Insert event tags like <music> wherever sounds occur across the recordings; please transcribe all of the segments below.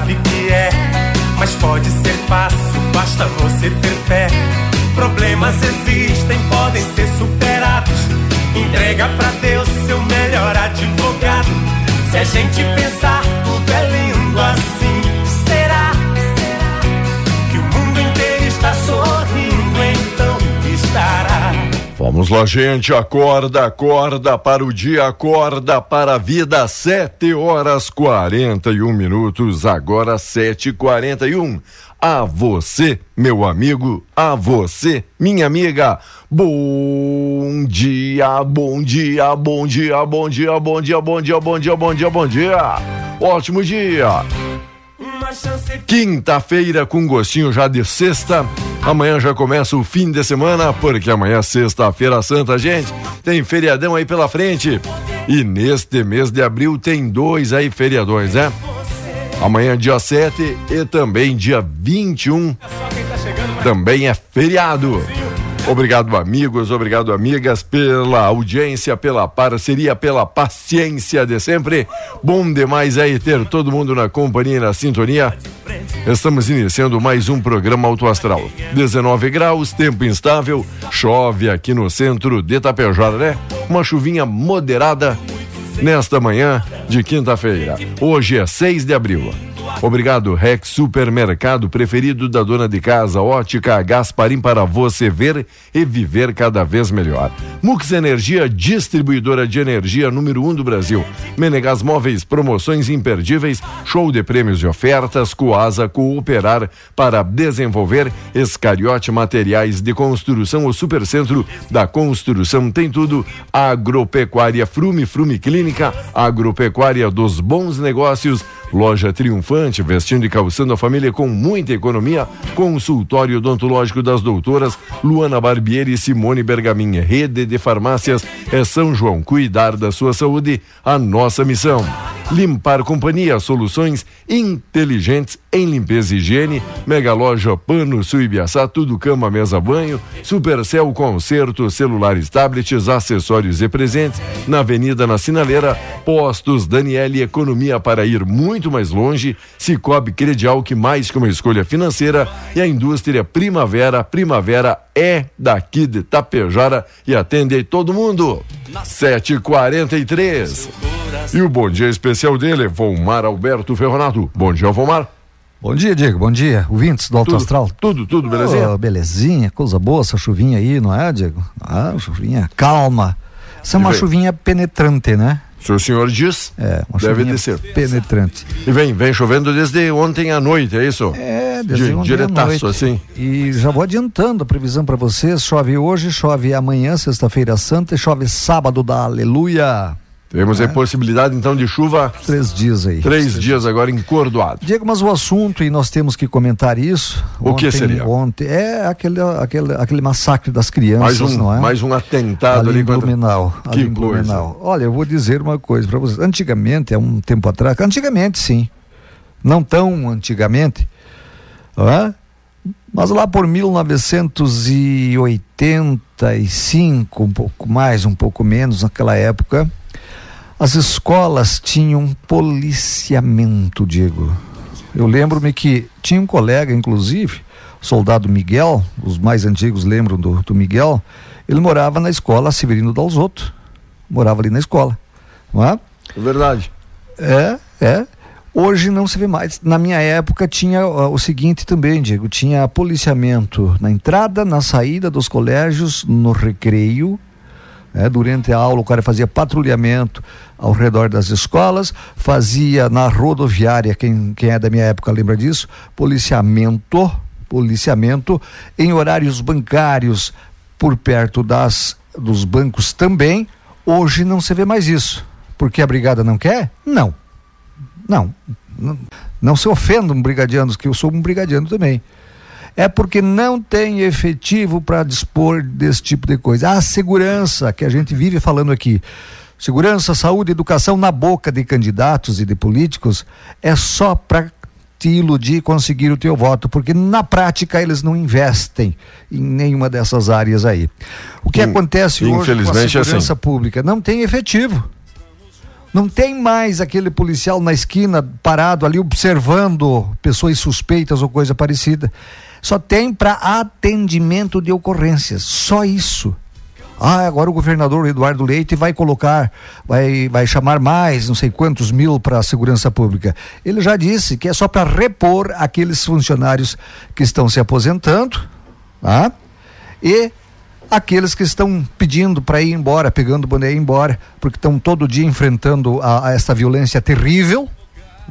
sabe que é. Mas pode ser fácil, basta você ter fé. Problemas existem, podem ser superados. Entrega pra Deus seu melhor advogado. Se a gente pensar, Vamos lá, gente. Acorda, acorda para o dia, acorda para a vida. Sete horas quarenta e um minutos, agora sete e quarenta e um. A você, meu amigo, a você, minha amiga. Bom dia, bom dia, bom dia, bom dia, bom dia, bom dia, bom dia, bom dia, bom dia. Ótimo dia. Quinta-feira com gostinho já de sexta. Amanhã já começa o fim de semana, porque amanhã é sexta-feira santa, gente. Tem feriadão aí pela frente. E neste mês de abril tem dois aí feriadões, né? Amanhã dia 7 e também dia 21 também é feriado. Obrigado, amigos, obrigado, amigas, pela audiência, pela parceria, pela paciência de sempre. Bom demais aí ter todo mundo na companhia e na sintonia. Estamos iniciando mais um programa Auto Astral. 19 graus, tempo instável, chove aqui no centro de Tapejara, né? Uma chuvinha moderada nesta manhã de quinta-feira. Hoje é 6 de abril. Obrigado, Rex Supermercado preferido da dona de casa, Ótica Gasparim para você ver e viver cada vez melhor. Mux Energia, distribuidora de energia número 1 um do Brasil. Menegas Móveis, promoções imperdíveis, show de prêmios e ofertas, Coasa Cooperar para desenvolver Escariote Materiais de Construção, o Supercentro da Construção tem tudo. Agropecuária Frume, Frume Clínica, Agropecuária dos Bons Negócios, Loja Triunfante, vestindo e calçando a família com muita economia. Consultório odontológico das doutoras Luana Barbieri e Simone Bergamin. Rede de farmácias é São João. Cuidar da sua saúde, a nossa missão. Limpar Companhia, soluções inteligentes em limpeza e higiene. Mega Loja Pano Suibiaçá, tudo cama, mesa, banho. Supercel Concerto, celulares, tablets, acessórios e presentes. Na Avenida na Sinaleira, Postos Daniele, economia para ir muito mais longe. Cicobi Credial, que mais que uma escolha financeira. E a indústria Primavera, Primavera é daqui de Tapejara e atende todo mundo. 7h43. E o bom dia especial dele, Vomar Alberto Ferronato. Bom dia, Vomar. Bom dia, Diego. Bom dia. Ouvintes do Alto Tudo, Astral. Tudo, tudo, belezinha? Oh, belezinha, coisa boa essa chuvinha aí, não é, Diego? Ah, chuvinha calma. Essa é uma chuvinha penetrante, né? Se o senhor diz, É, deve descer. penetrante. E vem, vem chovendo desde ontem à noite, é isso? É, desde ontem à diretaço, noite. assim. E já vou adiantando a previsão para vocês. Chove hoje, chove amanhã, sexta-feira santa, e chove sábado da aleluia. Temos É. aí possibilidade então de chuva Três dias aí. três dias agora encordoado. Diego, mas o assunto, e nós temos que comentar isso. O que seria? Ontem, é aquele, aquele, aquele massacre das Mais crianças, um, não é? mais um atentado ali ali em contra... Blumenau. Que ali em coisa. Olha, eu vou dizer uma coisa para vocês. Antigamente, há um tempo atrás, antigamente sim, não tão antigamente, hã? mas lá por 1985, um pouco mais, um pouco menos, naquela época, as escolas tinham policiamento, Diego. Eu lembro-me que tinha um colega, inclusive, soldado Miguel, os mais antigos lembram do, do Miguel, ele morava na escola Severino Dalzotto, morava ali na escola, não é? É verdade. É, é. Hoje não se vê mais. Na minha época tinha ó, o seguinte também, Diego, tinha policiamento na entrada, na saída dos colégios, no recreio, né? durante a aula o cara fazia patrulhamento ao redor das escolas, fazia na rodoviária, quem, quem é da minha época lembra disso, policiamento, policiamento em horários bancários por perto das dos bancos também. Hoje não se vê mais isso. Porque a brigada não quer? Não. Não. Não, não se ofendam brigadianos, que eu sou um brigadiano também. É porque não tem efetivo para dispor desse tipo de coisa. A segurança que a gente vive falando aqui, segurança, saúde, educação na boca de candidatos e de políticos, é só para te iludir e conseguir o teu voto, porque na prática eles não investem em nenhuma dessas áreas aí. O que acontece hoje com a é segurança assim. pública? Não tem efetivo. Não tem mais aquele policial na esquina parado ali observando pessoas suspeitas ou coisa parecida. Só tem para atendimento de ocorrências. Só isso. Ah, agora o governador Eduardo Leite vai colocar, vai, vai chamar mais, não sei quantos mil para a segurança pública. Ele já disse que é só para repor aqueles funcionários que estão se aposentando, tá? E aqueles que estão pedindo para ir embora, pegando o boné e ir embora, porque estão todo dia enfrentando a, a essa violência terrível.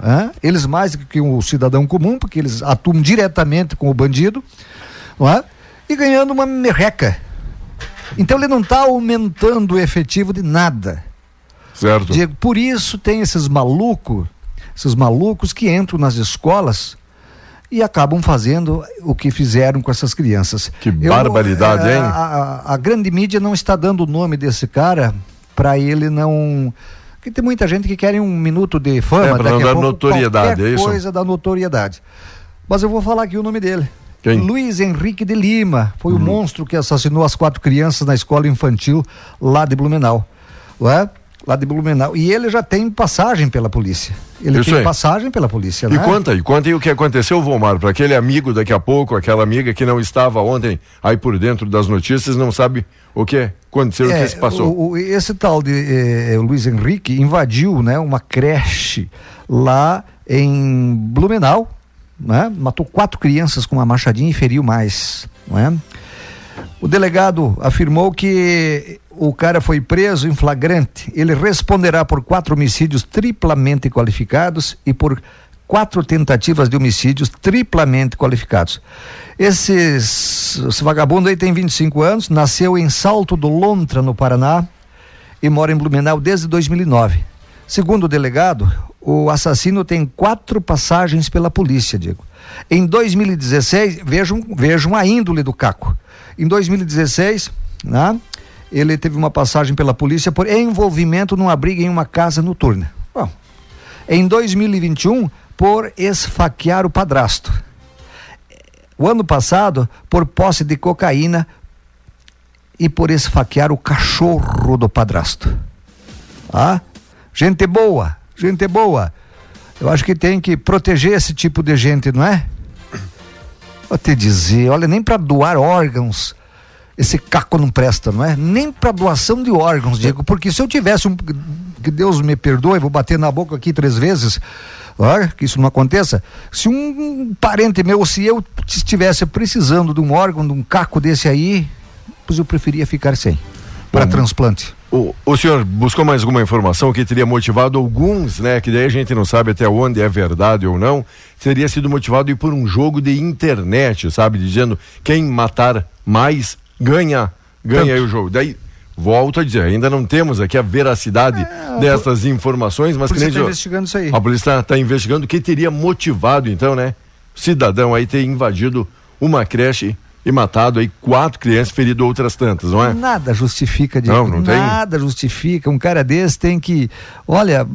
Né? Eles mais do que o cidadão comum, porque eles atuam diretamente com o bandido, é? e ganhando uma merreca. Então ele não está aumentando o efetivo de nada. Certo? Diego, por isso tem esses malucos, esses malucos que entram nas escolas e acabam fazendo o que fizeram com essas crianças. Que barbaridade, eh, hein? A, a- a grande mídia não está dando o nome desse cara para ele não. Porque tem muita gente que quer um minuto de fama, É, pra não daqui a dar pouco, notoriedade, é isso? coisa da notoriedade. Mas eu vou falar aqui o nome dele. Quem? Uhum. Luiz Henrique de Lima foi o monstro que assassinou as quatro crianças na escola infantil lá de Blumenau. Não é? Lá de Blumenau. E ele já tem passagem pela polícia. Ele Isso tem aí. passagem pela polícia, E né? conta aí, conta aí o que aconteceu, Vomar, para aquele amigo daqui a pouco, aquela amiga que não estava ontem aí por dentro das notícias, não sabe o que aconteceu, o que se passou. É, O, o- esse tal de eh, Luiz Henrique invadiu né, uma creche lá em Blumenau, né? matou quatro crianças com uma machadinha e feriu mais. Não é? O delegado afirmou que o cara foi preso em flagrante. Ele responderá por quatro homicídios triplamente qualificados e por quatro tentativas de homicídios triplamente qualificados. Esses, esse vagabundo aí tem 25 anos, nasceu em Salto do Lontra, no Paraná, e mora em Blumenau desde 2009. Segundo o delegado, o assassino tem quatro passagens pela polícia, Diego. Em 2016, vejam, vejam a índole do Caco. Em 2016, né, ele teve uma passagem pela polícia por envolvimento numa briga em uma casa noturna. Bom, em 2021, por esfaquear o padrasto. O ano passado, por posse de cocaína e por esfaquear o cachorro do padrasto. Ah, gente boa, gente boa. Eu acho que tem que proteger esse tipo de gente, não é? Vou te dizer, olha, nem para doar órgãos esse caco não presta, não é? Nem para doação de órgãos, Diego, porque se eu tivesse um que Deus me perdoe, vou bater na boca aqui três vezes, olha, que isso não aconteça. Se um parente meu, se eu estivesse precisando de um órgão, de um caco desse aí, pois eu preferia ficar sem. para transplante. O, o senhor buscou mais alguma informação que teria motivado alguns, né? Que daí a gente não sabe até onde é verdade ou não. Teria sido motivado por um jogo de internet, sabe? Dizendo quem matar mais ganha, ganha aí o jogo. Daí volto a dizer, ainda não temos aqui a veracidade É, dessas informações, mas isso nem está investigando isso aí. a polícia está investigando o que teria motivado, então, né? Cidadão aí ter invadido uma creche e matado aí quatro crianças, ferido outras tantas, não é? Nada justifica, Diego. Não, não tem? Nada justifica. Um cara desse tem que. Olha,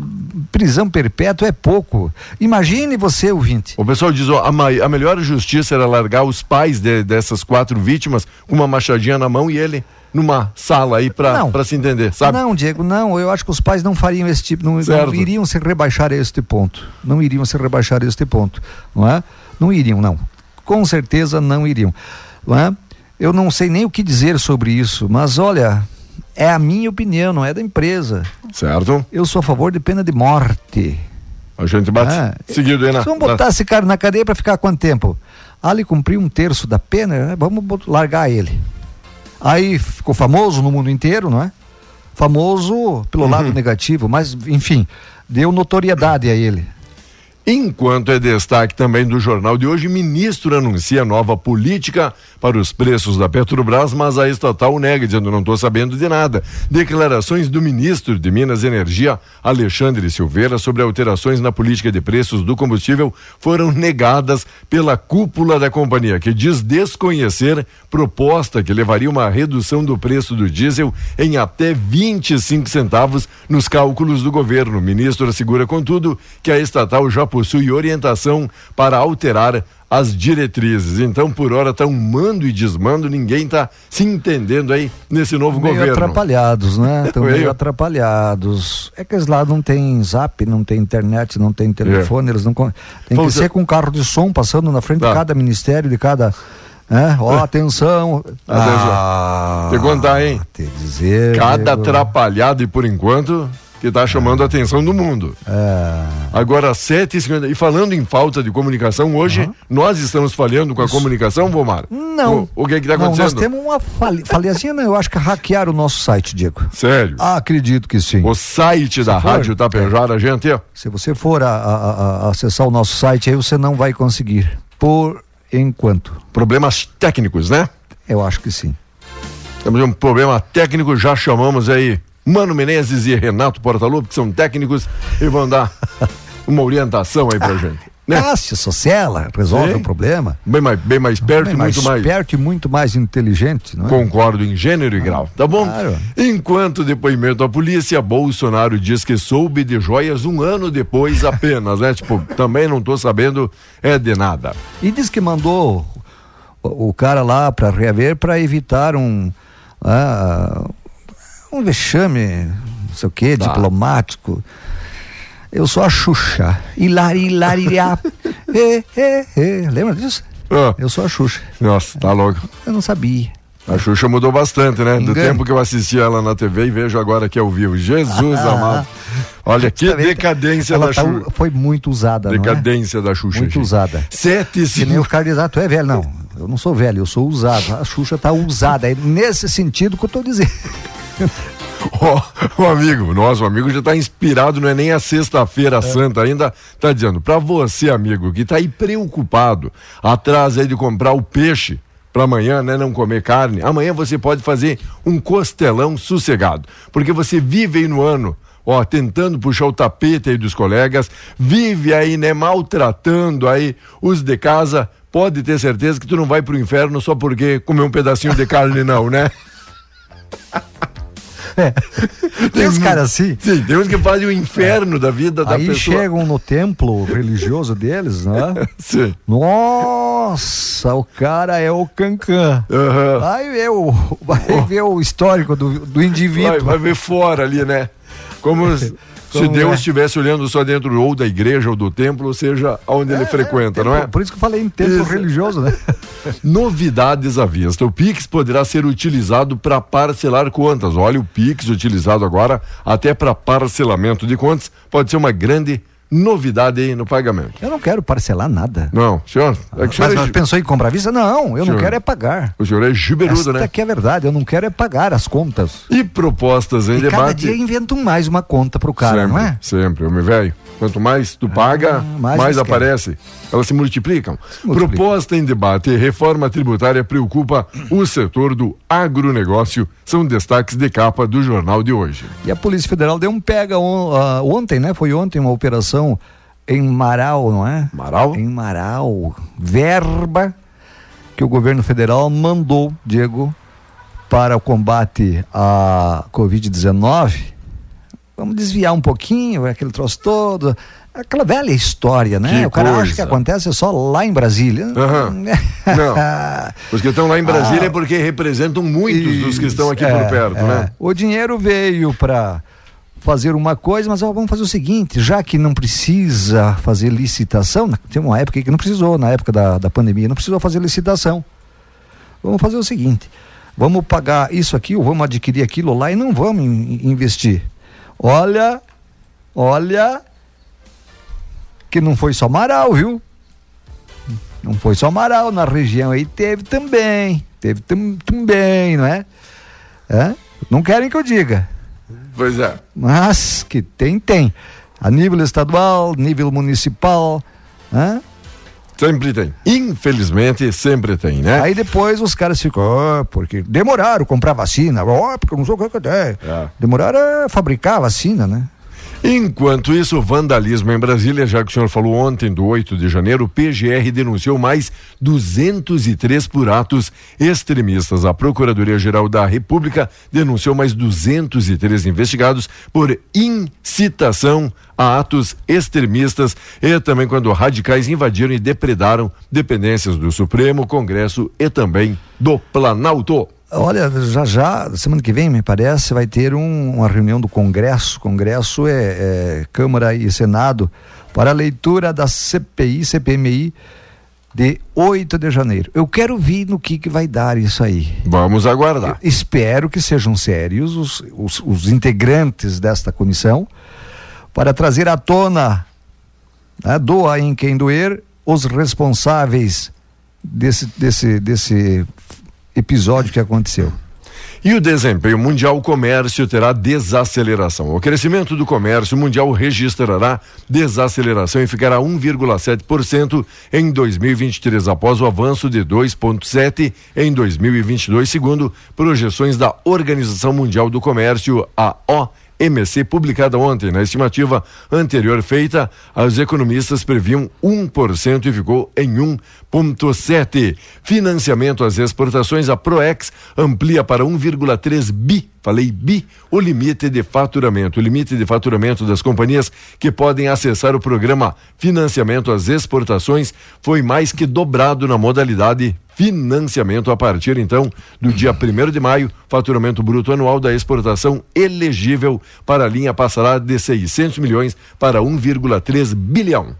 prisão perpétua é pouco. Imagine você, ouvinte. O pessoal diz, ó, a, ma- a melhor justiça era largar os pais de- dessas quatro vítimas com uma machadinha na mão e ele numa sala aí pra se entender, sabe? Não, Diego, não. Eu acho que os pais não fariam esse tipo, não, não iriam se rebaixar a este ponto. Não iriam se rebaixar a este ponto, não é? Não iriam, não. Com certeza não iriam, não é? Eu não sei nem o que dizer sobre isso, mas olha, é a minha opinião, não é da empresa. Certo? Eu sou a favor de pena de morte. A gente bate Ah, seguido aí na... Vamos botar esse cara na cadeia para ficar quanto tempo? Ele cumpriu um terço da pena, né? vamos largar ele. Aí ficou famoso no mundo inteiro, não é? Famoso pelo lado negativo, mas enfim, deu notoriedade a ele. Enquanto é destaque também do jornal de hoje, ministro anuncia nova política para os preços da Petrobras, mas a estatal nega, dizendo não estou sabendo de nada. Declarações do ministro de Minas e Energia, Alexandre Silveira, sobre alterações na política de preços do combustível foram negadas pela cúpula da companhia, que diz desconhecer proposta que levaria uma redução do preço do diesel em até 25 centavos nos cálculos do governo. O ministro assegura, contudo, que a estatal já possui orientação para alterar as diretrizes. Então, por hora, está um mando e desmando, ninguém está se entendendo aí nesse novo meio governo. atrapalhados, né? <laughs> Estão meio Meio. atrapalhados. É que eles lá não tem zap, não tem internet, não tem telefone, eles não. Tem que ser com um carro de som passando na frente Tá. de cada ministério, de cada. É, ó, <laughs> atenção. Ah, Te contar, hein? Te dizer. Cada atrapalhado e por enquanto que está chamando a atenção do mundo. É. Agora, 7h50. E falando em falta de comunicação, hoje nós estamos falhando com a comunicação, Vomar? Não. O, o que que está Não, nós acontecendo? temos uma fale... falhazinha, não, eu acho que hackearam o nosso site, Diego. Sério. Ah, acredito que sim. O site da for, Rádio Tapejara, gente, ó. Se você for a- a- a acessar o nosso site, aí você não vai conseguir. Por enquanto. Problemas técnicos, né? Eu acho que sim. Temos um problema técnico, já chamamos aí Mano Menezes e Renato Portaluppi, que são técnicos, e vão dar <laughs> uma orientação aí pra gente. Né? Ah, se sossela, resolve Sim. o problema. Bem mais, bem mais perto Bem e muito mais. perto e muito mais inteligente, não é? Concordo em gênero e grau, tá bom? claro. Enquanto depoimento à polícia, Bolsonaro diz que soube de joias um ano depois apenas, né? Tipo, também não tô sabendo é de nada. E diz que mandou o, o cara lá para reaver para evitar um ah, um vexame, não sei o quê, Tá. diplomático. Eu sou a Xuxa. Hilari, hilariá. é, é, é. Lembra disso? Ah, Eu sou a Xuxa. nossa, tá louco. Eu não sabia. A Xuxa mudou bastante, né? Do Engano. tempo que eu assistia ela na TV e vejo agora aqui ao vivo. Jesus amado. Olha que decadência Ela da tá- Xuxa. foi muito usada, é? Decadência da Xuxa. Muito gente. usada. Sete e Que nem cinco. ah, tu é velho. Não, eu não sou velho, eu sou usado. A Xuxa tá usada. É nesse sentido que eu tô dizendo. <laughs> Ó, o amigo, nosso amigo já está inspirado, não é nem a sexta-feira santa ainda, tá dizendo, para você, amigo, que tá aí preocupado, atrás aí de comprar o peixe para amanhã, né, não comer carne, amanhã você pode fazer um costelão sossegado, porque você vive aí no ano Ó, tentando puxar o tapete aí dos colegas, vive aí, né, maltratando aí os de casa, pode ter certeza que tu não vai pro inferno só porque comeu um pedacinho de carne não, né? <laughs> Tem uns caras assim. Sim, tem uns que fazem o inferno da vida da Aí pessoa. chegam no templo religioso deles, né? <laughs> Sim. Nossa, o cara é o cancan. Aham. Vai ver o, vai ver o histórico do, do indivíduo. Vai, vai ver fora ali, né? Como <laughs> se Como Deus é? estivesse olhando só dentro ou da igreja ou do templo, ou seja, onde ele frequenta, não é? Por isso que eu falei em templo Isso. religioso, né? <laughs> Novidades à vista. O Pix poderá ser utilizado para parcelar contas. Olha, o Pix utilizado agora até para parcelamento de contas pode ser uma grande novidade aí no pagamento. Eu não quero parcelar nada. Não, senhor. É que o senhor, Mas, mas é, pensou em comprar vista? Não, eu Senhor. não quero é pagar. o senhor é giberudo, Esta né? que é verdade, eu não quero é pagar as contas. E propostas em E cada debate. dia inventam mais uma conta pro cara, sempre, não é? Sempre, homem velho. Quanto mais tu paga, mais mais, eles aparece. Elas se multiplicam. multiplicam. Proposta em debate. Reforma tributária preocupa o setor do agronegócio. São destaques de capa do jornal de hoje. E a Polícia Federal deu um pega on- ah, ontem, né? Foi ontem uma operação em Marau, não é? Marau? Em Marau. Verba que o governo federal mandou, Diego, para o combate à Covid-19. Vamos desviar um pouquinho, aquele troço todo. Aquela velha história, né? Que o cara acha coisa. que acontece só lá em Brasília. Aham. <laughs> Não. Os que estão lá em Brasília é porque representam muitos dos que estão aqui Ah. Isso, por é, perto, é. né? O dinheiro veio para fazer uma coisa, mas ó, vamos fazer o seguinte, já que não precisa fazer licitação, tem uma época que não precisou, na época da, da pandemia, não precisou fazer licitação. Vamos fazer o seguinte, vamos pagar isso aqui, ou vamos adquirir aquilo lá e não vamos in- investir. Olha, olha, que não foi só Marau, viu? Não foi só Marau, na região aí teve também, teve tam- também, não é? É? Não querem que eu diga, Pois é. mas que tem, tem. A nível estadual, nível municipal, né? Sempre tem. Infelizmente, sempre tem, né? Aí depois os caras ficam, "Ah, porque demoraram comprar vacina, ó, porque não sou o que que é. É. Demoraram a fabricar a vacina, né? Enquanto isso, vandalismo em Brasília, já que o senhor falou ontem, do 8 de janeiro, o PGR denunciou mais 203 por atos extremistas. A Procuradoria-Geral da República denunciou mais 203 investigados por incitação a atos extremistas e também quando radicais invadiram e depredaram dependências do Supremo, Congresso e também do Planalto. Olha, já já, semana que vem, me parece, vai ter um- uma reunião do Congresso. Congresso é, é Câmara e Senado para a leitura da CPI, CPMI de 8 de janeiro. Eu quero ver no que, que vai dar isso aí. Vamos aguardar. Espero que sejam sérios os, os, os integrantes desta comissão para trazer à tona, né, doa em quem doer, os responsáveis desse, desse, desse episódio que aconteceu. E o desempenho mundial, o comércio terá desaceleração. O crescimento do comércio mundial registrará desaceleração e ficará 1,7% em 2023, após o avanço de 2,7% em 2022, segundo projeções da Organização Mundial do Comércio, a OMC, publicada ontem. Na estimativa anterior feita, os economistas previam 1% e ficou em 1,7%. Financiamento às exportações, a Proex amplia para 1,3 bi. Falei bi, o limite de faturamento. O limite de faturamento das companhias que podem acessar o programa Financiamento às Exportações foi mais que dobrado na modalidade financiamento a partir então do dia 1 de maio. Faturamento bruto anual da exportação elegível para a linha passará de 600 milhões para 1,3 bilhão.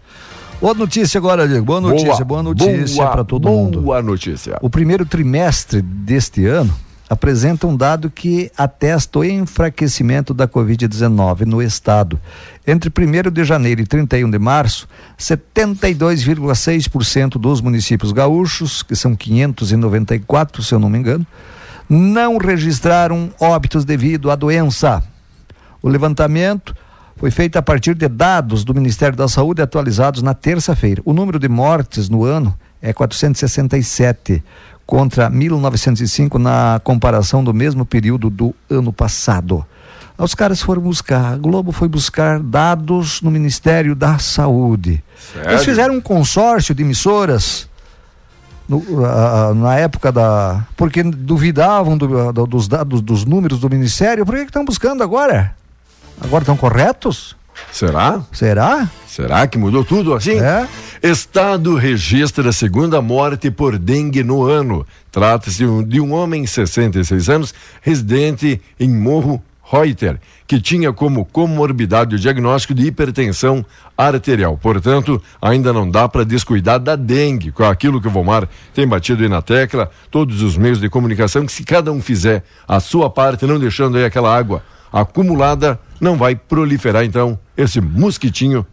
Boa notícia agora, Diego. Boa notícia, boa, notícia boa, para todo boa mundo. Boa notícia. O primeiro trimestre deste ano apresenta um dado que atesta o enfraquecimento da Covid-19 no estado. Entre 1 de janeiro e 31 de março, 72,6% dos municípios gaúchos, que são 594, se eu não me engano, não registraram óbitos devido à doença. O levantamento foi feito a partir de dados do Ministério da Saúde atualizados na terça-feira. O número de mortes no ano é 467 contra 1905 na comparação do mesmo período do ano passado. Os caras foram buscar, a Globo foi buscar dados no Ministério da Saúde. Sério? Eles fizeram um consórcio de emissoras no- ah, na época da. Porque duvidavam do- do- dos dados, dos números do Ministério. Por que que estão buscando agora? Agora estão corretos? Será? Será? Será que mudou tudo assim? É. Estado registra a segunda morte por dengue no ano. Trata-se de um homem, 66 anos, residente em Morro Reuter, que tinha como comorbidade o diagnóstico de hipertensão arterial. Portanto, ainda não dá para descuidar da dengue, com aquilo que o Vomar tem batido aí na tecla, todos os meios de comunicação, que se cada um fizer a sua parte, não deixando aí aquela água acumulada, não vai proliferar então esse mosquitinho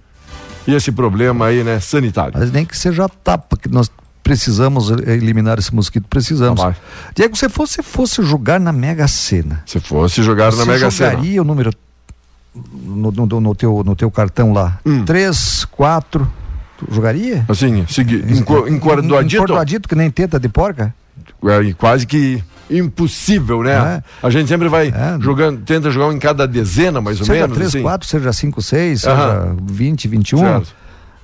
esse problema aí, né, sanitário. Mas nem que seja tapa, que nós precisamos eliminar esse mosquito, precisamos. Vai. Diego, se você fosse jogar na Mega Sena, Se fosse jogar na Mega Sena. jogaria o número no, no- no teu, no teu cartão lá? Hum. Três, quatro. Jogaria? Assim, segui, enco- encordoadito, Encordoadito, que nem teta de porca? é, quase que impossível, né? A gente sempre vai É. jogando, tenta jogar um em cada dezena, mais ou seja menos. três, assim. quatro, seja cinco, seis, Aham. seja vinte, vinte e um. Certo.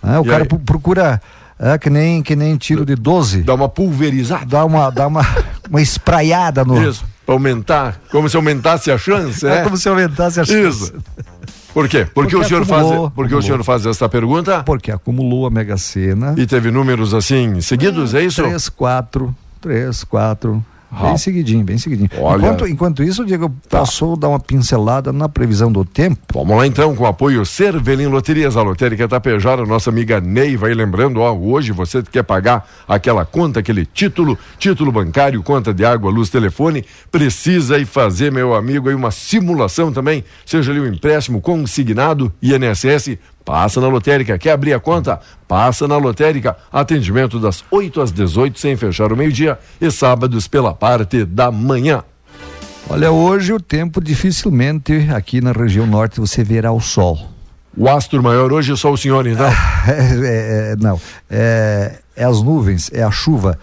Ah, o E cara aí? pro- procura é, que, nem, que nem tiro de 12. Dá uma pulverizada. Dá uma, dá uma, <laughs> uma espraiada no. Isso, pra aumentar, como se aumentasse a chance, É né? como se aumentasse a chance. Isso. Por quê? Porque, Porque o senhor faz, acumulou, porque o senhor faz essa pergunta Porque acumulou a Mega Sena. e teve números assim seguidos, é isso? Três, quatro, três, quatro. Bem seguidinho, bem seguidinho. Olha. Enquanto, enquanto isso, Diego, Tá. passou a dar uma pincelada na previsão do tempo. Vamos lá então, com o apoio Cervelim Loterias, a lotérica Tapejara, nossa amiga Ney vai lembrando, ó, hoje você quer pagar aquela conta, aquele título, título bancário, conta de água, luz, telefone, precisa ir fazer, meu amigo, aí uma simulação também, seja ali um empréstimo consignado, INSS, passa na lotérica, quer abrir a conta? Passa na lotérica, atendimento das 8 às 18, sem fechar o meio-dia, e sábados pela parte da manhã. Olha, hoje o tempo dificilmente aqui na região norte você verá o sol. O astro maior hoje é só o senhor, então. <laughs> É, é, não, é, é as nuvens, é a chuva.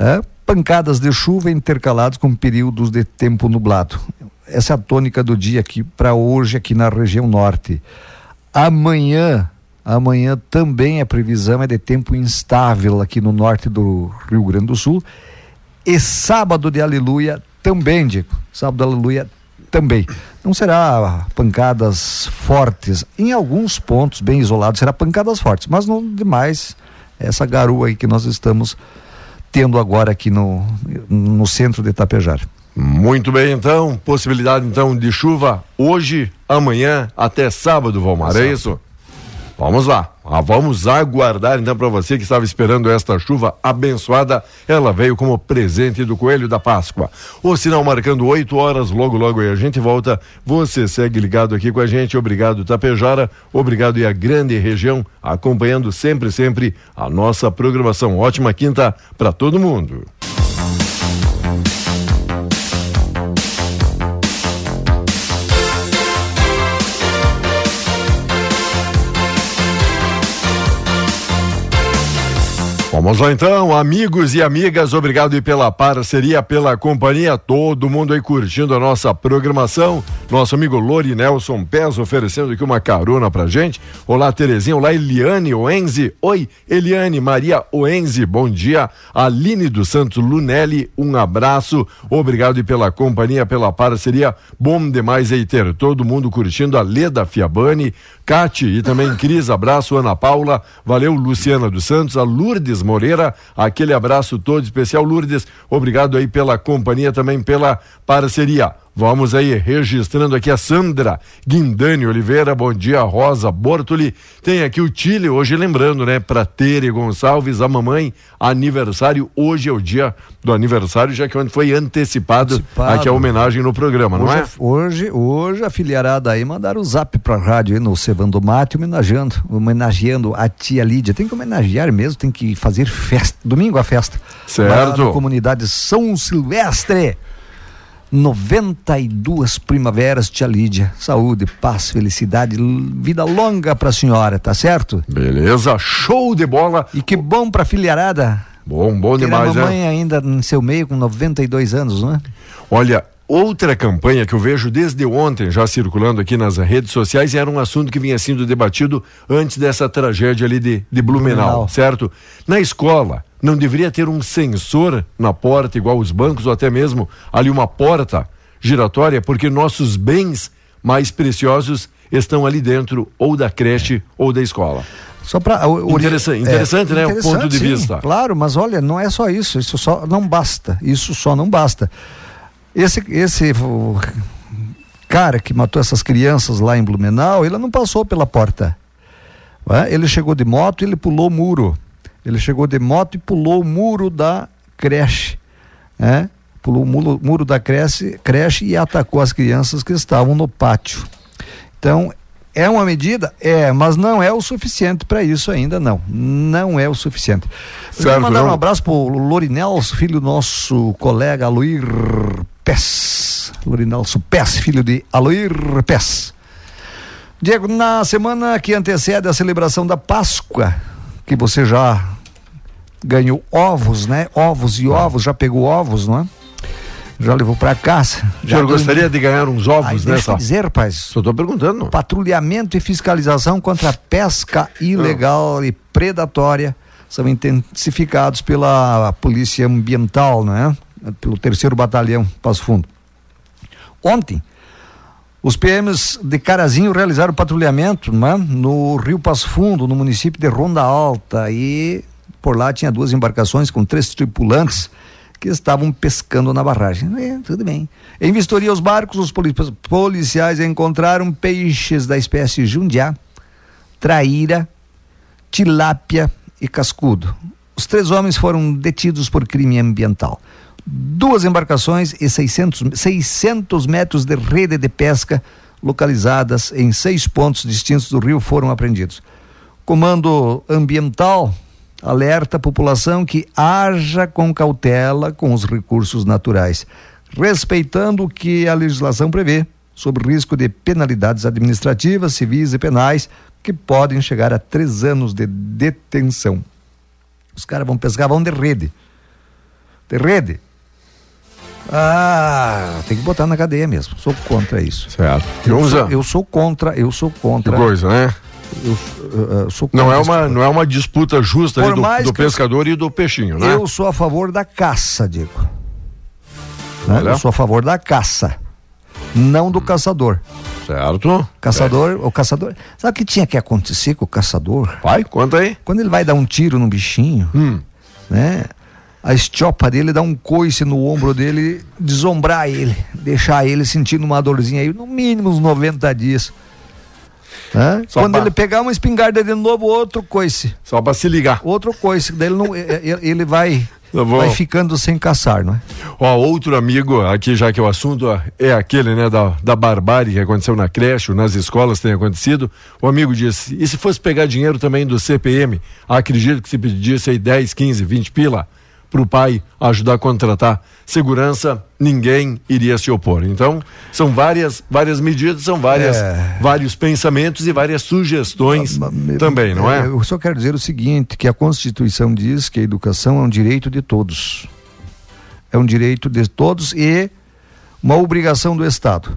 É, pancadas de chuva intercaladas com períodos de tempo nublado. Essa é a tônica do dia aqui para hoje aqui na região norte. Amanhã, amanhã também a previsão é de tempo instável aqui no norte do Rio Grande do Sul. E sábado de aleluia também, Diego. Sábado de aleluia também. Não será pancadas fortes. Em alguns pontos bem isolados será pancadas fortes, mas não demais essa garoa aí que nós estamos tendo agora aqui no, no centro de Itapejara. Muito bem, então. Possibilidade, então, de chuva hoje, amanhã, até sábado, Valmar. É isso? Vamos lá. Ah, vamos aguardar, então, para você que estava esperando esta chuva abençoada. Ela veio como presente do Coelho da Páscoa. O sinal marcando 8 horas, logo, logo aí a gente volta. Você segue ligado aqui com a gente. Obrigado, Tapejara. Obrigado e a grande região, acompanhando sempre, sempre a nossa programação. Ótima quinta para todo mundo. Vamos lá então, amigos e amigas, obrigado pela parceria, pela companhia, todo mundo aí curtindo a nossa programação. Nosso amigo Lori Nelson Pez oferecendo aqui uma carona pra gente. Olá, Terezinha, olá, Eliane Oenzi. Oi, Eliane Maria Oenzi, bom dia. Aline dos Santos Lunelli, um abraço. Obrigado pela companhia, pela parceria. Bom demais aí ter todo mundo curtindo a Leda Fiabani, Cati e também Cris, abraço, Ana Paula, valeu, Luciana dos Santos, a Lourdes Moreira, aquele abraço todo especial, Lourdes, obrigado aí pela companhia, também pela parceria. Vamos aí registrando aqui a Sandra Guindani Oliveira, bom dia, Rosa Bortoli. Tem aqui o Chile, hoje lembrando, né, pra Tere Gonçalves, a mamãe, aniversário. Hoje é o dia do aniversário, já que ontem foi antecipado, Antecipado. aqui a homenagem no programa, não Hoje, é? a- hoje, hoje a filharada aí mandaram o zap pra rádio aí no Cevando Mate homenageando, homenageando a tia Lídia. Tem que homenagear mesmo, tem que fazer festa. Domingo a festa. Certo. Lá na comunidade São Silvestre. 92 primaveras, tia Lídia. Saúde, paz, felicidade, vida longa pra senhora, tá certo? Beleza, show de bola. E que bom pra filharada. Bom, bom Ter a demais, né? mamãe ainda em seu meio com 92 anos, não é? Olha, outra campanha que eu vejo desde ontem já circulando aqui nas redes sociais era um assunto que vinha sendo debatido antes dessa tragédia ali de, de Blumenau, Blumenau. certo? Na escola, não deveria ter um sensor na porta, igual os bancos, ou até mesmo ali uma porta giratória, porque nossos bens mais preciosos estão ali dentro, ou da creche ou da escola. Só para Interessante- interessante, né, o ponto de vista. Claro, mas olha, não é só isso, isso só não basta, isso só não basta. Esse esse cara que matou essas crianças lá em Blumenau, ele não passou pela porta. né? Ele chegou de moto, e ele pulou o muro. Ele chegou de moto e pulou o muro da creche, né? Pulou o muro, muro da creche, creche e atacou as crianças que estavam no pátio. Então, É uma medida? É, mas não é o suficiente para isso ainda, não. Não é o suficiente. Eu quero mandar um abraço pro Lorinelso, filho do nosso colega Aloir Pes. Lorinelso Pes, filho de Aloir Pes. Diego, na semana que antecede a celebração da Páscoa, que você já ganhou ovos, né? Ovos e ovos, já pegou ovos, não é? Já levou para casa. O Já senhor gostaria de ganhar uns Ai, ovos deixa nessa? eu dizer, rapaz. Só tô perguntando. Patrulhamento e fiscalização contra a pesca ilegal e predatória são intensificados pela Polícia Ambiental, né? Pelo terceiro batalhão Passo Fundo. Ontem, os PMs de Carazinho realizaram patrulhamento né? no Rio Passo Fundo, no município de Ronda Alta. E por lá tinha duas embarcações com três tripulantes que estavam pescando na barragem. É, tudo bem. Em vistoria aos barcos, os poli- policiais encontraram peixes da espécie jundiá, traíra, tilápia e cascudo. Os três homens foram detidos por crime ambiental. Duas embarcações e 600, 600 metros de rede de pesca localizadas em seis pontos distintos do rio foram apreendidos. Comando Ambiental alerta a população que haja com cautela com os recursos naturais, respeitando o que a legislação prevê, sob risco de penalidades administrativas, civis e penais, que podem chegar a três anos de detenção. Os caras vão pescar, vão de rede. De rede. Ah, tem que botar na cadeia mesmo. Sou contra isso. Certo. Eu sou, eu sou contra, eu sou Que contra. coisa, né? Eu, uh, sou Não é uma, não é uma disputa justa do, do que eu- pescador e do peixinho, né? Eu sou a favor da caça, Diego. Né? Eu sou a favor da caça, não do caçador. Certo. Caçador, o caçador. Sabe o que tinha que acontecer com o caçador? Vai, conta aí. Quando ele vai dar um tiro no bichinho, Hum. né? A estiopa dele dá um coice no ombro dele, desombrar ele, deixar ele sentindo uma dorzinha aí, no mínimo uns 90 dias. Né? Quando pra- ele pegar uma espingarda de novo, outro coice. Só pra se ligar. Outro coice. Daí ele, não, e- <laughs> e- ele vai, Tá vai ficando sem caçar, não é? Ó, outro amigo aqui, já que o assunto é aquele, né, da, da barbárie que aconteceu na creche, ou nas escolas tem acontecido, o amigo disse, e se fosse pegar dinheiro também do CPM, acredito que se pedisse aí 10, 15, 20 pila pro pai ajudar a contratar segurança, ninguém iria se opor. Então, são várias, várias medidas, são várias, É. vários pensamentos e várias sugestões também, não é? Eu só quero dizer o seguinte, que a Constituição diz que a educação é um direito de todos. É um direito de todos e uma obrigação do Estado.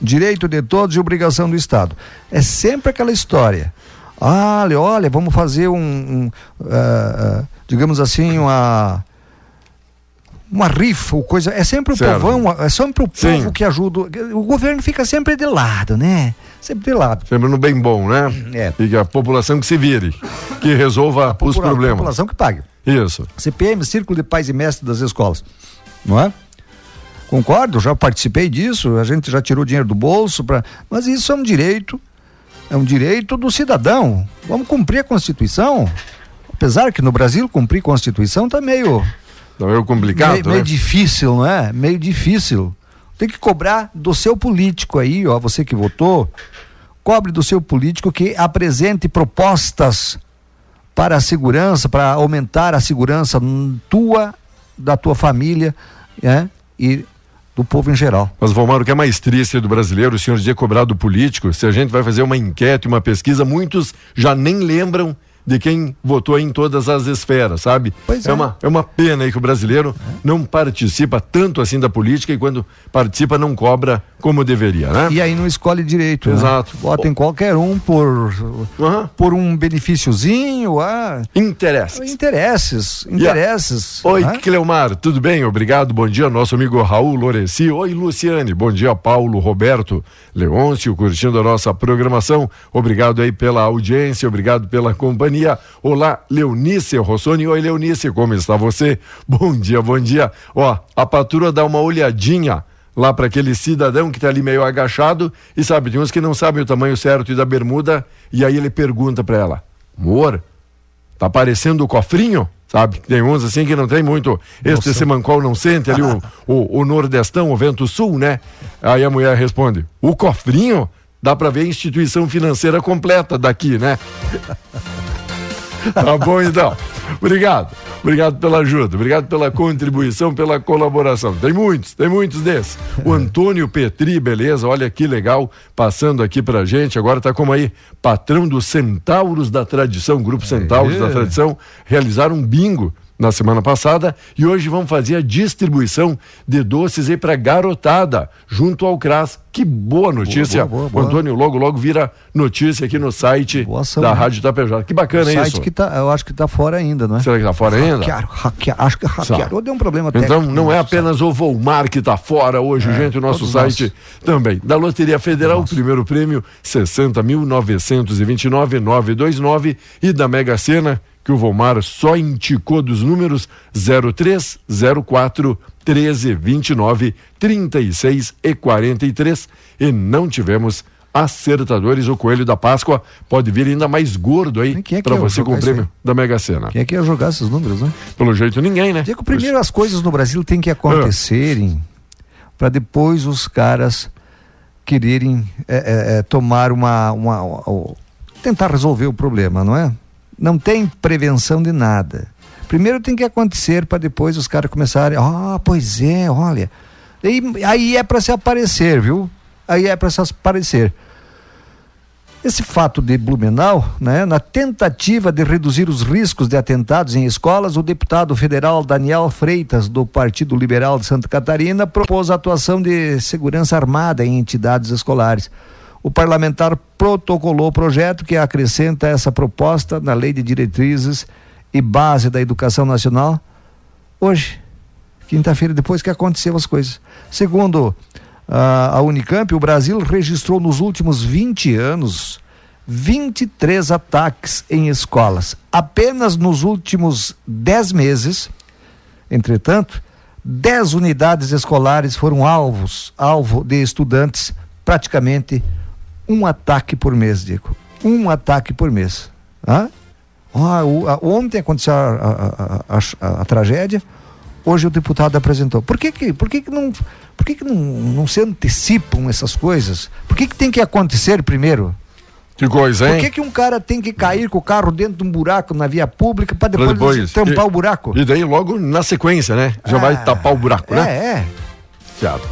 Direito de todos e obrigação do Estado. É sempre aquela história. Ah, olha, olha, vamos fazer um, um, ah, digamos assim, uma uma rifa ou coisa. É sempre o Certo. povão, é sempre o Sim. povo que ajuda. O governo fica sempre de lado, né? Sempre de lado. Sempre no bem bom, né? É. E a população que se vire, que resolva os problemas. população que paga. Isso. CPM, Círculo de Pais e Mestres das Escolas. Não é? Concordo, já participei disso, a gente já tirou dinheiro do bolso, pra... mas isso é um direito, é um direito do cidadão. Vamos cumprir a Constituição. Apesar que no Brasil cumprir a Constituição tá meio, Não é complicado, meio, meio né? difícil, não é? Meio difícil. Tem que cobrar do seu político aí, ó, você que votou, cobre do seu político que apresente propostas para a segurança, para aumentar a segurança tua, da tua família, é, e do povo em geral. Mas, Valmar, o que é mais triste do brasileiro, o senhor dizia cobrar do político, se a gente vai fazer uma enquete, uma pesquisa, muitos já nem lembram de quem votou em todas as esferas, sabe? Pois é. é. Uma, é uma pena aí que o brasileiro não participa tanto assim da política e quando participa não cobra como deveria, né? E aí não escolhe direito. né? Exato. Vota em qualquer um por, Aham. por um benefíciozinho, ah, Interessa. interesses, interesses. Oi, né? Cleomar, tudo bem? Obrigado, bom dia, nosso amigo Raul Loreci. Oi, Luciane, bom dia, Paulo, Roberto, Leôncio, curtindo a nossa programação. Obrigado aí pela audiência, obrigado pela companhia. Olá, Leonice Rossoni. Oi, Leonice, como está você? <laughs> Bom dia, bom dia. Ó, a patroa dá uma olhadinha lá para aquele cidadão que tá ali meio agachado e sabe, tem uns que não sabem o tamanho certo da bermuda e aí ele pergunta para ela, amor, Tá parecendo o cofrinho, sabe? Tem uns assim que não tem muito. Este Semancol não sente ali o, <laughs> o, o Nordestão, o vento sul, né? Aí a mulher responde: O cofrinho? dá para ver a instituição financeira completa daqui, né? <laughs> <laughs> tá bom então. Obrigado. Obrigado pela ajuda, obrigado pela contribuição, pela colaboração. Tem muitos, tem muitos desses. O Antônio Petri, beleza, olha que legal, passando aqui pra gente. Agora tá como aí, patrão dos Centauros da Tradição, Grupo Centauros da Tradição, realizaram um bingo na semana passada e hoje vão fazer a distribuição de doces aí para garotada junto ao CRAS. Que boa notícia. Boa, boa, boa, Antônio logo logo vira notícia aqui no site ação, da? Rádio Tapejara. Que bacana o site isso. que tá, eu acho que tá fora ainda, não é? Será que tá fora ainda? Hackearam, hackearam, acho que hackearam. Ou deu um problema técnico. Então não é apenas o Volmar que está fora hoje, gente, o nosso site também. Da Loteria Federal, o primeiro prêmio 60.929.929 e da Mega Sena, que o Volmar só indicou dos números 03, 04, 13, 29, 36 e 43 e não tivemos acertadores. O Coelho da Páscoa pode vir ainda mais gordo aí é para você com o prêmio da Mega Sena. Quem é que ia jogar esses números, né? Pelo jeito ninguém, né? Diego, primeiro as coisas no Brasil têm que acontecerem para depois os caras quererem é, é, é, tomar uma, uma, uma- tentar resolver o problema, não é? Não tem prevenção de nada. Primeiro tem que acontecer para depois os caras começarem, ah, pois é, olha. E, aí é para se aparecer, viu? Aí é para se aparecer. Esse fato de Blumenau, né, na tentativa de reduzir os riscos de atentados em escolas, o deputado federal Daniel Freitas, do Partido Liberal de Santa Catarina, propôs a atuação de segurança armada em entidades escolares. O parlamentar protocolou o projeto que acrescenta essa proposta na Lei de Diretrizes e Base da Educação Nacional hoje, quinta-feira, depois que aconteceu as coisas. Segundo ah, a Unicamp, o Brasil registrou nos últimos 20 anos 23 ataques em escolas. Apenas nos últimos 10 meses, entretanto, 10 unidades escolares foram alvos, alvo de estudantes, praticamente um ataque por mês, Diego. Um ataque por mês. Hã? Ah, o- a- ontem aconteceu a, a- a- tragédia, hoje o deputado apresentou. Por que que, por que, que, não, por que, que não, não se antecipam essas coisas? Por que, que tem que acontecer primeiro? Que coisa, Por hein? que, que um cara tem que cair com o carro dentro de um buraco na via pública para depois, depois. tampar E- o buraco? E daí logo na sequência, né? Já Ah, vai tapar o buraco, é, né? É, Certo.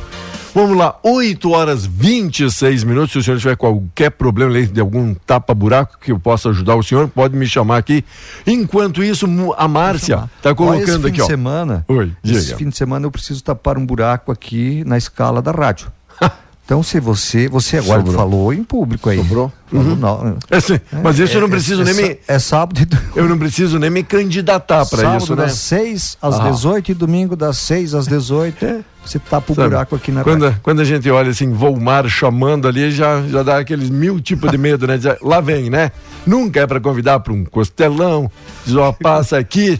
Vamos lá, 8 horas 26 minutos. Se o senhor tiver qualquer problema de algum tapa-buraco que eu possa ajudar o senhor, pode me chamar aqui. Enquanto isso, a Márcia está colocando esse fim aqui, de semana, Oi, esse fim de semana eu preciso tapar um buraco aqui na escala da rádio. <laughs> Então, se você, você agora Sobrou. falou em público aí. Sobrou? Falou, não. É, sim, mas isso eu não É- preciso é, nem é, me. É sábado e do- Eu não preciso nem me candidatar para sábado isso, né? das 6 às Ah. 18 e domingo das 6 às 18. É. Você tapa o Sabe, buraco aqui na quando, quando a gente olha assim, Volmar chamando ali, já, já dá aqueles mil tipos de medo, né? Diz, Lá vem, né? Nunca é para convidar para um costelão, diz, ó, passa aqui,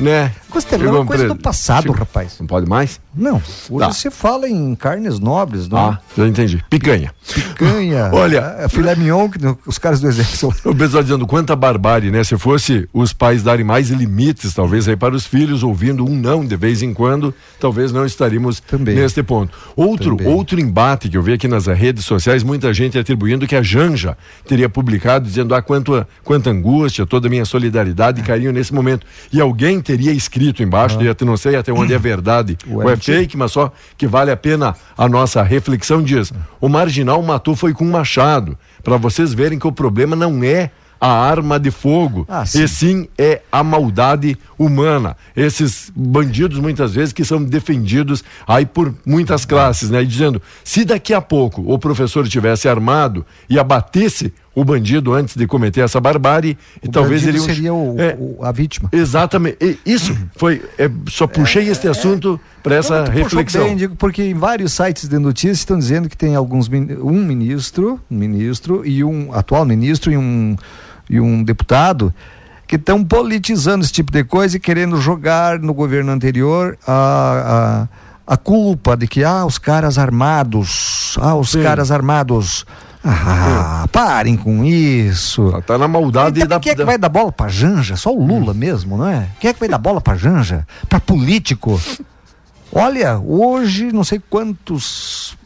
né? Costelão Chegou é coisa pre- do passado, Chegou- rapaz. Não pode mais? Não, hoje Tá. você fala em carnes nobres, não Ah, já entendi. Picanha. Picanha, <laughs> Olha- é, filé mignon, que os caras do exército. <laughs> O pessoal dizendo quanta barbárie, né? Se fosse os pais darem mais limites, talvez aí para os filhos, ouvindo um não de vez em quando, talvez não estaríamos Também. neste ponto. Outro, Também. outro embate que eu vi aqui nas redes sociais, muita gente atribuindo que a Janja teria publicado dizendo ah, quanto, quanta angústia, toda a minha solidariedade e carinho nesse momento. E alguém teria escrito embaixo, e até não sei até onde é verdade <clears throat> O ou é fake, mas só que vale a pena a nossa reflexão diz. O marginal matou foi com um machado, para vocês verem que o problema não é a arma de fogo, Ah, sim. e sim é a maldade humana. Esses bandidos muitas vezes que são defendidos aí por muitas classes, né? E dizendo, se daqui a pouco o professor tivesse armado e abatesse o bandido antes de cometer essa barbárie, e O talvez ele seria o, É, o- a vítima. Exatamente. E Isso foi. é, só puxei este assunto para essa Não, reflexão. bem, digo, porque em vários sites de notícias estão dizendo que tem alguns um ministro, um ministro e um atual ministro e um e um deputado que estão politizando esse tipo de coisa e querendo jogar no governo anterior a, a, a culpa de que ah os caras armados, ah os Sim. caras armados, ah parem com isso. Ela Tá na maldade Então, da. quem é que vai dar bola pra Janja? Só o Lula mesmo, não é? Quem é que vai dar bola pra Janja? Pra político? Olha, hoje não sei quantos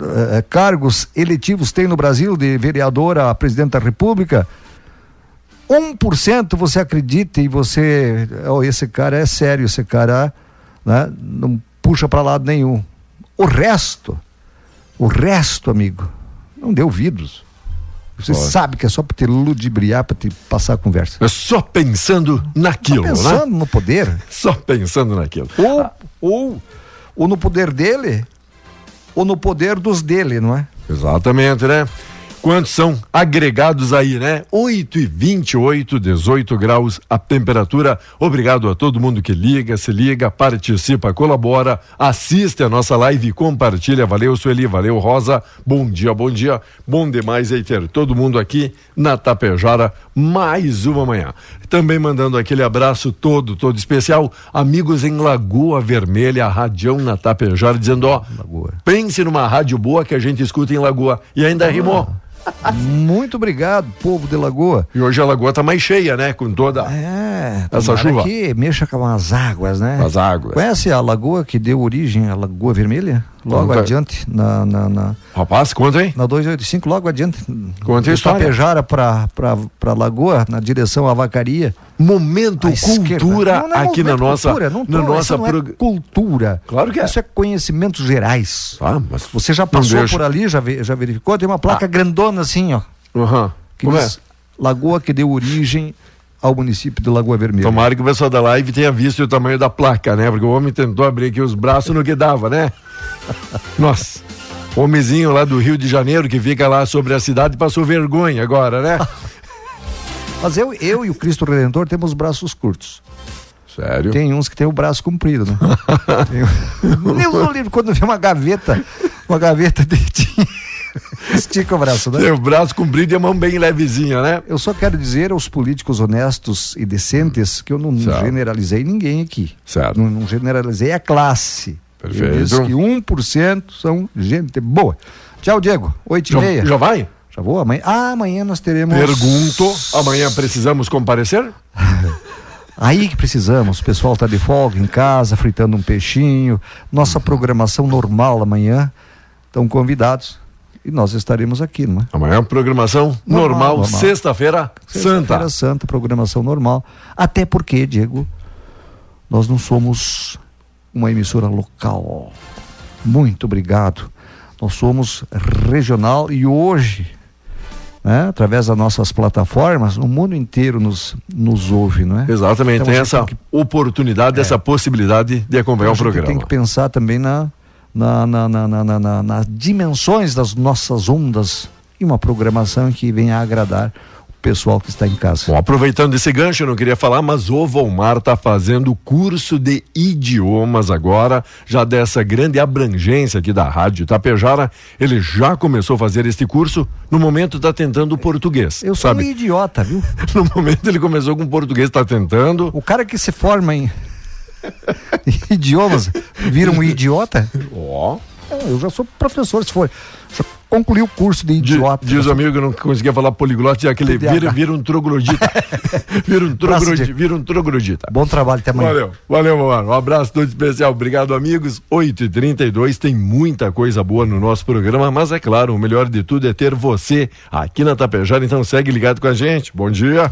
eh, cargos eletivos tem no Brasil, de vereador a presidente da República, 1% você acredita e você, oh, esse cara é sério, esse cara né, não puxa para lado nenhum. O resto, o resto, amigo, não dê ouvidos. Você Pode. sabe que é só para te ludibriar, para te passar a conversa. É só pensando naquilo, Tá pensando né? no poder. Só pensando naquilo. Ou, ou, ou no poder dele, ou no poder dos dele, não é? Exatamente, né? Quantos são agregados aí, né? 8 e 28, 18 graus a temperatura. Obrigado a todo mundo que liga, se liga, participa, colabora, assiste a nossa live e compartilha. Valeu, Sueli, valeu, Rosa. Bom dia, bom dia. Bom demais aí ter todo mundo aqui na Tapejara mais uma manhã. Também mandando aquele abraço todo, todo especial. Amigos em Lagoa Vermelha, Radião na Tapejara, dizendo, ó, Lagoa. pense numa rádio boa que a gente escuta em Lagoa. E ainda rimou. Muito obrigado, povo de Lagoa. E hoje a lagoa tá mais cheia, né? Com toda É, Essa chuva. que mexa com as águas, né? as águas. Conhece a lagoa que deu origem à Lagoa Vermelha? Logo Conta. adiante, na, na, na, Rapaz, conta aí. na 285, logo adiante. Conta a história. Tapejara pra Lagoa, na direção à Vacaria. Momento à cultura Não, não é aqui na nossa, cultura, não tô- na nossa não é prog- cultura. Claro que é. Isso é conhecimentos gerais. Ah, mas Você já passou por ali, já, já verificou? Tem uma placa grandona assim, ó. Aham. Que Como é? diz Lagoa que deu origem ao município de Lagoa Vermelha. Tomara que o pessoal da live tenha visto o tamanho da placa, né? Porque o homem tentou abrir aqui os braços no que dava, né? Nossa. Homenzinho lá do Rio de Janeiro que fica lá sobre a cidade passou vergonha agora, né? <laughs> Mas eu, eu e o Cristo Redentor temos braços curtos. Sério? Tem uns que tem o braço comprido, né? <laughs> Tem- Deus no livro, quando vê uma gaveta, uma gaveta de <laughs> estica o braço, né? Tem o braço comprido e a mão bem levezinha, né? Eu só quero dizer aos políticos honestos e decentes que eu não Certo. generalizei ninguém aqui. Certo. Não, não generalizei a classe. Perfeito. Eu disse que 1% são gente boa. Tchau, Diego. 8 e Já, meia. já vai? Já vou? Amanhã, ah, amanhã nós teremos. Pergunto. Amanhã precisamos comparecer? <laughs> Aí que precisamos. O pessoal está de folga em casa, fritando um peixinho. Nossa programação normal amanhã. Estão convidados. E nós estaremos aqui, não é? Amanhã programação Normal, normal, normal. sexta-feira santa. Sexta-feira Santa, programação normal. Até porque, Diego, nós não somos uma emissora local. Muito obrigado. Nós somos regional e hoje, né, através das nossas plataformas, o mundo inteiro nos, nos ouve, não é? Exatamente, Então, tem essa tem oportunidade, essa possibilidade de acompanhar a o programa. tem que pensar também na, na, na, na, na, na- na- nas dimensões das nossas ondas e uma programação que venha a agradar pessoal que está em casa. Bom, aproveitando esse gancho, eu não queria falar, mas o Volmar está fazendo curso de idiomas agora, já dessa grande abrangência aqui da Rádio Tapejara. Ele já começou a fazer este curso, no momento está tentando o português. Eu sou sabe? um idiota, viu? <laughs> No momento ele começou com português, está tentando. O cara que se forma em <laughs> idiomas vira um idiota? Ó. Eu já sou professor, se for. Já concluí o curso de Di- idiota. Diz o amigo que não conseguia falar poliglote, aquele TDAH. vira, vira um troglodita. <laughs> vira, um troglodita vira um troglodita. Bom trabalho, até amanhã. Valeu, valeu, meu mano. Um abraço todo especial. Obrigado, amigos. 8h32, tem muita coisa boa no nosso programa, mas é claro, o melhor de tudo é ter você aqui na Tapejara, então segue ligado com a gente. Bom dia.